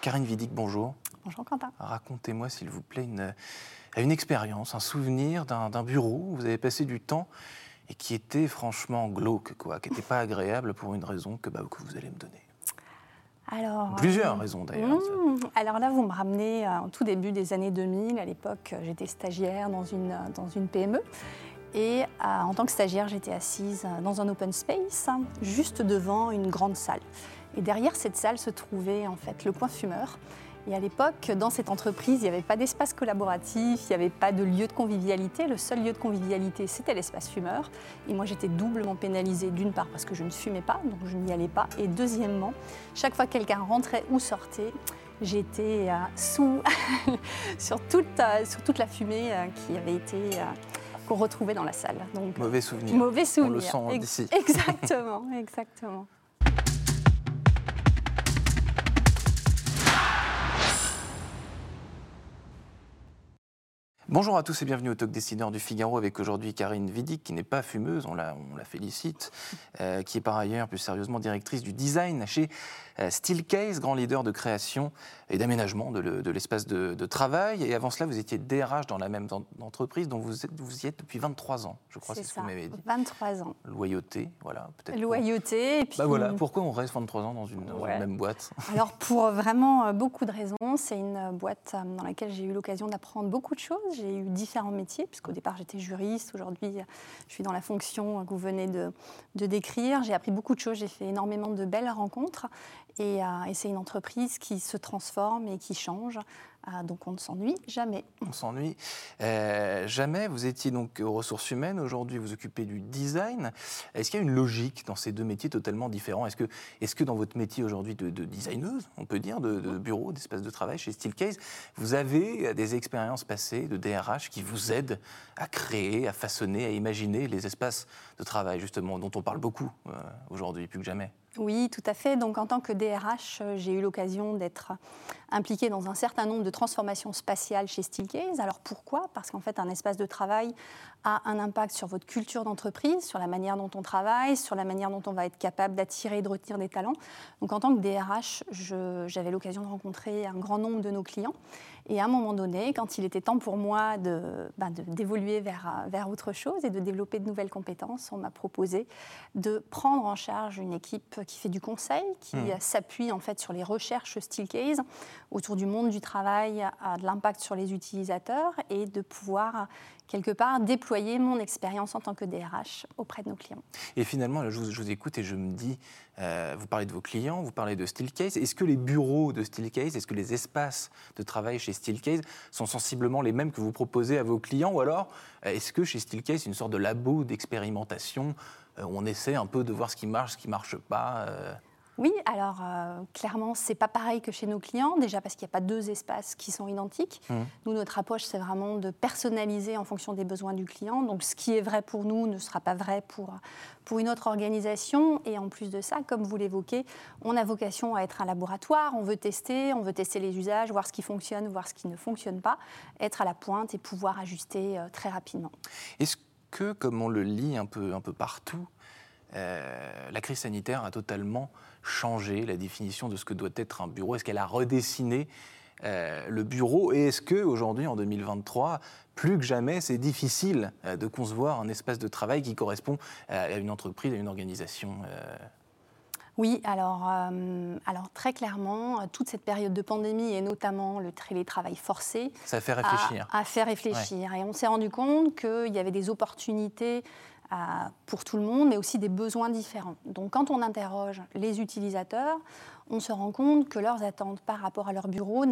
Karine Vidic, bonjour. Bonjour Quentin. Racontez-moi s'il vous plaît une, une expérience, un souvenir d'un bureau où vous avez passé du temps et qui était franchement glauque, quoi, qui n'était pas agréable pour une raison que, bah, que vous allez me donner. Alors, Plusieurs euh, raisons d'ailleurs. Mmh, alors là, vous me ramenez en tout début des années 2000. À l'époque, j'étais stagiaire dans une, dans une PME. Et en tant que stagiaire, j'étais assise dans un open space, juste devant une grande salle. Et derrière cette salle se trouvait en fait le coin fumeur. Et à l'époque, dans cette entreprise, il n'y avait pas d'espace collaboratif, il n'y avait pas de lieu de convivialité. Le seul lieu de convivialité, c'était l'espace fumeur. Et moi, j'étais doublement pénalisée, d'une part parce que je ne fumais pas, donc je n'y allais pas. Et deuxièmement, chaque fois que quelqu'un rentrait ou sortait, j'étais euh, sous sur, toute, euh, sur toute la fumée euh, qui avait été qu'on retrouvait dans la salle. Donc, mauvais souvenir. Mauvais souvenir. On le sent d'ici. Exactement, exactement. Bonjour à tous et bienvenue au Talk Dessineur du Figaro avec aujourd'hui Karine Vidic qui n'est pas fumeuse, on la, on la félicite, euh, qui est par ailleurs plus sérieusement directrice du design chez euh, Steelcase, grand leader de création et d'aménagement de, l'espace de, travail. Et avant cela, vous étiez DRH dans la même entreprise dont vous, vous y êtes depuis 23 ans, je crois, c'est ce que vous m'avez dit. 23 ans. Loyauté, voilà, peut-être. Loyauté. Et puis... Bah voilà, pourquoi on reste 23 ans dans une, même boîte? Alors pour vraiment euh, beaucoup de raisons. C'est une boîte dans laquelle j'ai eu l'occasion d'apprendre beaucoup de choses j'ai eu différents métiers, puisqu'au départ j'étais juriste, aujourd'hui je suis dans la fonction que vous venez de, décrire. J'ai appris beaucoup de choses, j'ai fait énormément de belles rencontres, et, euh, et c'est une entreprise qui se transforme et qui change. Ah, donc on ne s'ennuie jamais. On s'ennuie euh, jamais. Vous étiez donc aux ressources humaines, aujourd'hui vous occupez du design. Est-ce qu'il y a une logique dans ces deux métiers totalement différents? Est-ce que, dans votre métier aujourd'hui de, designeuse, on peut dire, de, bureau, d'espace de travail chez Steelcase, vous avez des expériences passées de DRH qui vous aident à créer, à façonner, à imaginer les espaces de travail justement dont on parle beaucoup euh, aujourd'hui, plus que jamais? Oui, tout à fait. Donc, en tant que DRH, euh, j'ai eu l'occasion d'être impliquée dans un certain nombre de transformations spatiales chez Steelcase. Alors, pourquoi? Parce qu'en fait, un espace de travail a un impact sur votre culture d'entreprise, sur la manière dont on travaille, sur la manière dont on va être capable d'attirer et de retenir des talents. Donc, en tant que DRH, j'avais l'occasion de rencontrer un grand nombre de nos clients. Et à un moment donné, quand il était temps pour moi ben, d'évoluer vers, vers autre chose et de développer de nouvelles compétences, on m'a proposé de prendre en charge une équipe qui fait du conseil, qui mmh. s'appuie en fait sur les recherches Steelcase autour du monde du travail, de l'impact sur les utilisateurs et de pouvoir quelque part déployer mon expérience en tant que DRH auprès de nos clients. Et finalement, je vous, écoute et je me dis, euh, vous parlez de vos clients, vous parlez de Steelcase. Est-ce que les bureaux de Steelcase, est-ce que les espaces de travail chez Steelcase sont sensiblement les mêmes que vous proposez à vos clients Ou alors, est-ce que chez Steelcase, une sorte de labo d'expérimentation euh, on essaie un peu de voir ce qui marche, ce qui ne marche pas euh oui, alors euh, clairement, c'est pas pareil que chez nos clients, déjà parce qu'il n'y a pas deux espaces qui sont identiques. Mmh. Nous, notre approche, c'est vraiment de personnaliser en fonction des besoins du client. Donc, ce qui est vrai pour nous ne sera pas vrai pour, pour une autre organisation. Et en plus de ça, comme vous l'évoquez, on a vocation à être un laboratoire. On veut tester, on veut tester les usages, voir ce qui fonctionne, voir ce qui ne fonctionne pas, être à la pointe et pouvoir ajuster euh, très rapidement. Est-ce que, comme on le lit un peu, un peu partout, euh, la crise sanitaire a totalement changé la définition de ce que doit être un bureau. Est-ce qu'elle a redessiné euh, le bureau? Et est-ce qu'aujourd'hui, en 2023, plus que jamais, c'est difficile euh, de concevoir un espace de travail qui correspond à une entreprise, à une organisation oui, alors, alors très clairement, toute cette période de pandémie et notamment le télétravail forcé. Ça fait réfléchir. A, fait réfléchir. Et on s'est rendu compte qu'il y avait des opportunités pour tout le monde, mais aussi des besoins différents. Donc quand on interroge les utilisateurs, on se rend compte que leurs attentes par rapport à leur bureau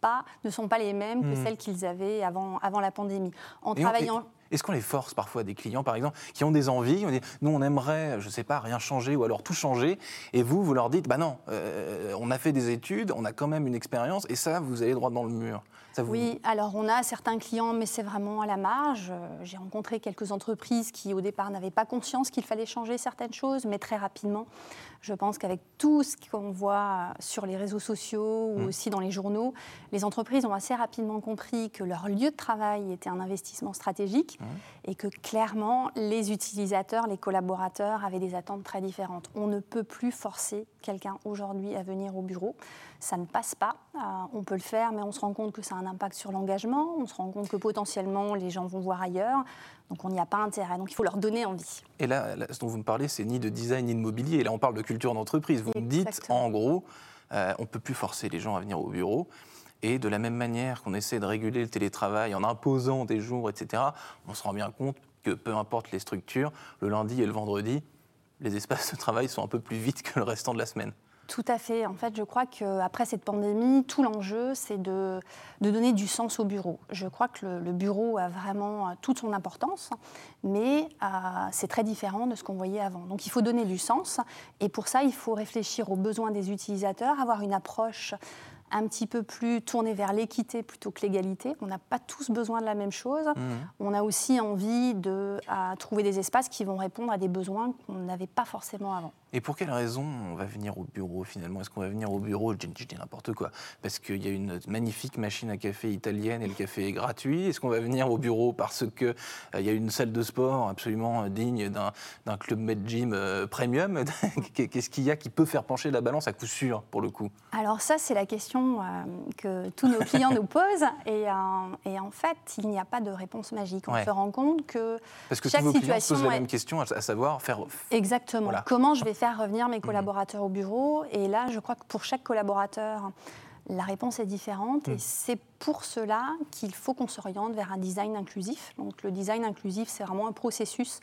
pas, ne sont pas les mêmes que hmm. celles qu'ils avaient avant, avant la pandémie. En travaillant... Est-ce qu'on les force parfois des clients, par exemple, qui ont des envies on dit, Nous, on aimerait, je ne sais pas, rien changer ou alors tout changer. Et vous, vous leur dites Bah non, euh, on a fait des études, on a quand même une expérience, et ça, vous allez droit dans le mur. Oui, alors on a certains clients, mais c'est vraiment à la marge. Euh, j'ai rencontré quelques entreprises qui, au départ, n'avaient pas conscience qu'il fallait changer certaines choses, mais très rapidement, Je pense qu'avec tout ce qu'on voit sur les réseaux sociaux ou mmh. aussi dans les journaux, les entreprises ont assez rapidement compris que leur lieu de travail était un investissement stratégique mmh. et que clairement, les utilisateurs, les collaborateurs avaient des attentes très différentes. On ne peut plus forcer quelqu'un aujourd'hui à venir au bureau. Ça ne passe pas. Euh, on peut le faire, mais on se rend compte que ça a un impact sur l'engagement. On se rend compte que potentiellement, les gens vont voir ailleurs. Donc on n'y a pas intérêt. Donc il faut leur donner envie. Et là, ce dont vous me parlez, c'est ni de design ni de mobilier. Là, on parle de culture d'entreprise. Vous me dites, en gros, euh, on ne peut plus forcer les gens à venir au bureau. Et de la même manière qu'on essaie de réguler le télétravail en imposant des jours, etc., on se rend bien compte que peu importe les structures, le lundi et le vendredi, les espaces de travail sont un peu plus vite que le restant de la semaine. Tout à fait. En fait, je crois qu'après cette pandémie, tout l'enjeu, c'est de, donner du sens au bureau. Je crois que le, bureau a vraiment toute son importance, mais euh, c'est très différent de ce qu'on voyait avant. Donc il faut donner du sens, et pour ça, il faut réfléchir aux besoins des utilisateurs, avoir une approche un petit peu plus tournée vers l'équité plutôt que l'égalité. On n'a pas tous besoin de la même chose. Mmh. On a aussi envie de trouver des espaces qui vont répondre à des besoins qu'on n'avait pas forcément avant. Et pour quelle raison on va venir au bureau finalement? Est-ce qu'on va venir au bureau? Je dis n'importe quoi. Parce qu'il y a une magnifique machine à café italienne et le café est gratuit. Est-ce qu'on va venir au bureau parce qu'il euh, y a une salle de sport absolument digne d'un club Med Gym euh, premium? Qu'est-ce qu'il y a qui peut faire pencher la balance à coup sûr pour le coup? Alors ça, c'est la question euh, que tous nos clients nous posent. Et, et, en fait, il n'y a pas de réponse magique. On se rend compte que parce que chaque tous vos situation posent la même question, à savoir faire... Exactement. Comment je vais faire revenir mes mmh. collaborateurs au bureau. Et là, je crois que pour chaque collaborateur, la réponse est différente. Et mmh. c'est pour cela qu'il faut qu'on s'oriente vers un design inclusif. Donc le design inclusif, c'est vraiment un processus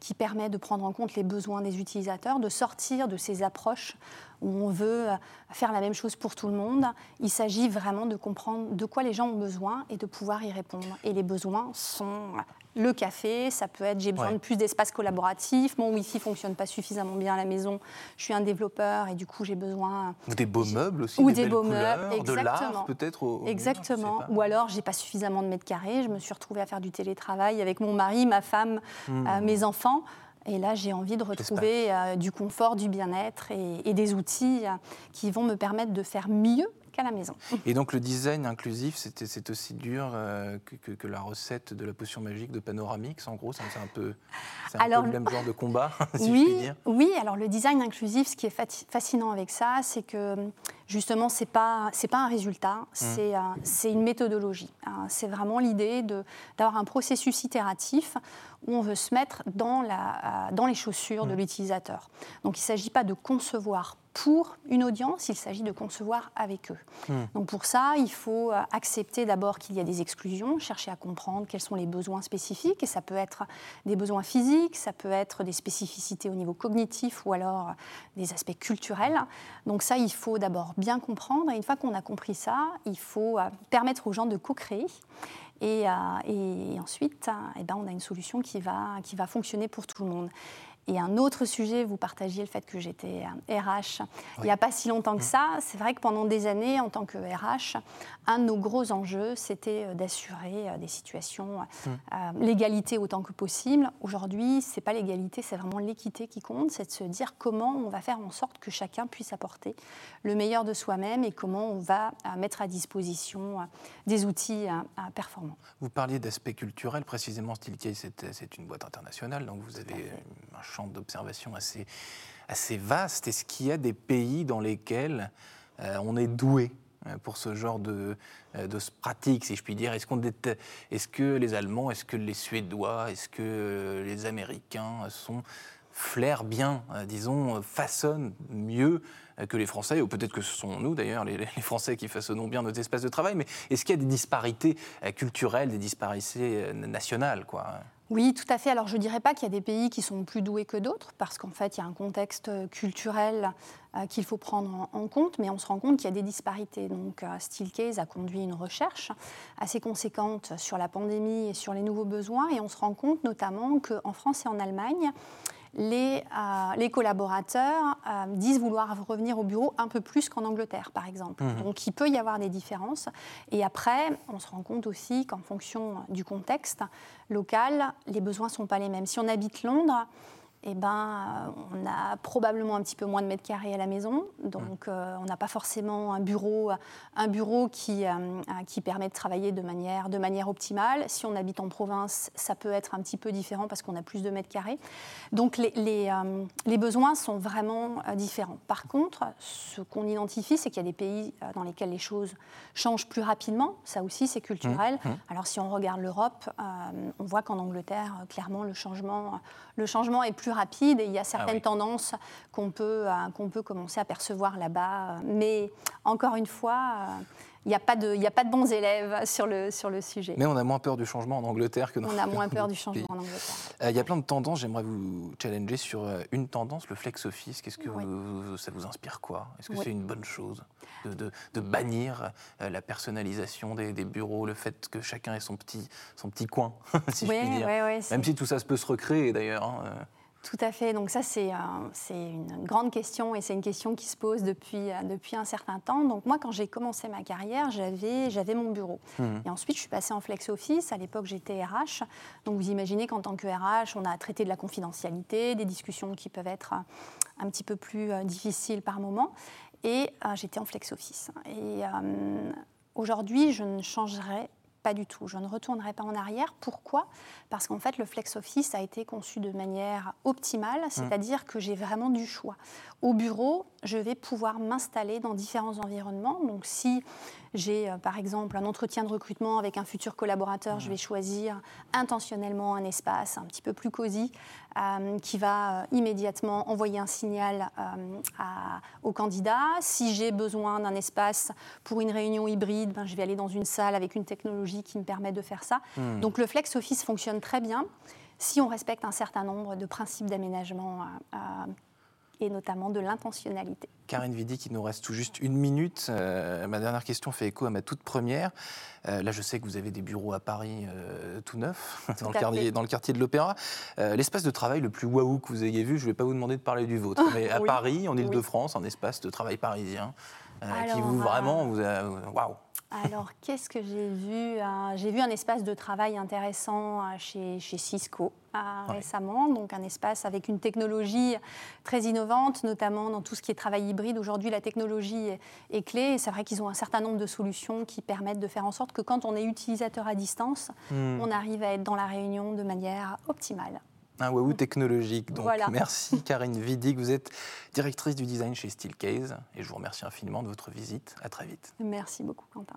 qui permet de prendre en compte les besoins des utilisateurs, de sortir de ces approches où on veut faire la même chose pour tout le monde. Il s'agit vraiment de comprendre de quoi les gens ont besoin et de pouvoir y répondre. Et les besoins sont le café, ça peut être j'ai besoin de plus d'espace collaboratif, mon Wi-Fi fonctionne pas suffisamment bien à la maison, je suis un développeur et du coup j'ai besoin. Ou des beaux meubles aussi. Ou des, beaux meubles, exactement. peut-être. Exactement. Ou alors j'ai pas suffisamment de mètres carrés, je me suis retrouvée à faire du télétravail avec mon mari, ma femme, hmm. euh, mes enfants. Et là, j'ai envie de retrouver euh, du confort, du bien-être et, des outils euh, qui vont me permettre de faire mieux à la maison. Et donc le design inclusif, c'est aussi dur euh, que, la recette de la potion magique de Panoramix, en gros C'est un, peu, alors, le même genre de combat, si oui, je puis dire. Oui, alors le design inclusif, ce qui est fascinant avec ça, c'est que justement, ce n'est pas, pas un résultat, mmh. c'est une méthodologie. Hein. C'est vraiment l'idée d'avoir un processus itératif où on veut se mettre dans, la, dans les chaussures de mmh. l'utilisateur. Donc il ne s'agit pas de concevoir pour une audience, il s'agit de concevoir avec eux. Hmm. Donc pour ça, il faut euh, accepter d'abord qu'il y a des exclusions, chercher à comprendre quels sont les besoins spécifiques, et ça peut être des besoins physiques, ça peut être des spécificités au niveau cognitif ou alors des aspects culturels. Donc ça, il faut d'abord bien comprendre, et une fois qu'on a compris ça, il faut euh, permettre aux gens de co-créer. Et, euh, ensuite, eh ben, on a une solution qui va fonctionner pour tout le monde. Et un autre sujet, vous partagiez le fait que j'étais RH il n'y a pas si longtemps que mmh. ça. C'est vrai que pendant des années, en tant que RH, un de nos gros enjeux, c'était euh, d'assurer euh, des situations, euh, l'égalité autant que possible. Aujourd'hui, ce n'est pas l'égalité, c'est vraiment l'équité qui compte. C'est de se dire comment on va faire en sorte que chacun puisse apporter le meilleur de soi-même et comment on va mettre à disposition des outils performants. Vous parliez d'aspect culturel, précisément Steelcase, c'est une boîte internationale, donc vous avez un champ d'observation assez, assez vaste. Est-ce qu'il y a des pays dans lesquels euh, on est doué euh, pour ce genre de, euh, de pratique, si je puis dire? Est-ce est, est que les Allemands, est-ce que les Suédois, est-ce que les Américains sont flairent bien, disons, façonnent mieux que les Français, ou peut-être que ce sont nous d'ailleurs, les, Français qui façonnons bien nos espaces de travail, mais est-ce qu'il y a des disparités culturelles, des disparités nationales quoi? Oui, tout à fait. Alors je ne dirais pas qu'il y a des pays qui sont plus doués que d'autres, parce qu'en fait, il y a un contexte culturel euh, qu'il faut prendre en, compte, mais on se rend compte qu'il y a des disparités. Donc euh, Steelcase a conduit une recherche assez conséquente sur la pandémie et sur les nouveaux besoins, et on se rend compte notamment qu'en France et en Allemagne, les, euh, les collaborateurs euh, disent vouloir revenir au bureau un peu plus qu'en Angleterre, par exemple. Mmh. Donc il peut y avoir des différences. Et après, on se rend compte aussi qu'en fonction du contexte local, les besoins ne sont pas les mêmes. Si on habite Londres, eh ben, on a probablement un petit peu moins de mètres carrés à la maison, donc on n'a pas forcément un bureau, un bureau qui, qui permet de travailler de manière, de manière optimale. Si on habite en province, ça peut être un petit peu différent parce qu'on a plus de mètres carrés. Donc les, les, les besoins sont vraiment différents. Par contre, ce qu'on identifie, c'est qu'il y a des pays dans lesquels les choses changent plus rapidement. Ça aussi, c'est culturel. Mmh, mmh. Alors si on regarde l'Europe, on voit qu'en Angleterre, clairement, le changement, le changement est plus rapide et il y a ah certaines tendances qu'on peut, euh, qu'on peut commencer à percevoir là-bas. Mais encore une fois, euh, il n'y a, pas de, a pas de bons élèves sur le, sur le sujet. Mais on a moins peur du changement en Angleterre que dans On a moins peur du changement en Angleterre. Euh, il y a plein de tendances. J'aimerais vous challenger sur euh, une tendance, le flex office. Qu'est-ce que ça vous inspire quoi? Est-ce que c'est une bonne chose de, de, bannir euh, la personnalisation des, des, bureaux, le fait que chacun ait son petit, son petit coin, si je puis dire? Même si tout ça se peut se recréer d'ailleurs. Hein, tout à fait. Donc ça, c'est une grande question et c'est une question qui se pose depuis, euh, depuis un certain temps. Donc moi, quand j'ai commencé ma carrière, j'avais mon bureau. Mmh. Et ensuite, je suis passée en flex office. À l'époque, j'étais RH. Donc vous imaginez qu'en tant que RH, on a traité de la confidentialité, des discussions qui peuvent être un petit peu plus euh, difficiles par moment. Et euh, j'étais en flex office. Et aujourd'hui, je ne changerai pas du tout. Je ne retournerai pas en arrière. Pourquoi? Parce qu'en fait, le flex office a été conçu de manière optimale, mmh. c'est-à-dire que j'ai vraiment du choix. Au bureau, je vais pouvoir m'installer dans différents environnements. Donc, si j'ai euh, par exemple un entretien de recrutement avec un futur collaborateur, je vais choisir intentionnellement un espace un petit peu plus cosy euh, qui va euh, immédiatement envoyer un signal au candidat. Si j'ai besoin d'un espace pour une réunion hybride, ben, je vais aller dans une salle avec une technologie qui me permet de faire ça. Hmm. Donc le flex office fonctionne très bien si on respecte un certain nombre de principes d'aménagement et notamment de l'intentionnalité. Karine Vidy, qui nous reste tout juste une minute. Euh, ma dernière question fait écho à ma toute première. Euh, là, je sais que vous avez des bureaux à Paris euh, tout neufs, dans, le quartier, dans le quartier de l'Opéra. L'espace de travail le plus waouh que vous ayez vu, je ne vais pas vous demander de parler du vôtre, mais à Paris, en Ile-de-France, un espace de travail parisien, qui vous vraiment, vous waouh alors, qu'est-ce que j'ai vu euh, J'ai vu un espace de travail intéressant euh, chez, Cisco euh, récemment, donc un espace avec une technologie très innovante, notamment dans tout ce qui est travail hybride. Aujourd'hui, la technologie est, clé et c'est vrai qu'ils ont un certain nombre de solutions qui permettent de faire en sorte que quand on est utilisateur à distance, hmm. on arrive à être dans la réunion de manière optimale. Un Wahoo technologique. Donc, merci Karine Vidig. Vous êtes directrice du design chez Steelcase et je vous remercie infiniment de votre visite. À très vite. Merci beaucoup, Quentin.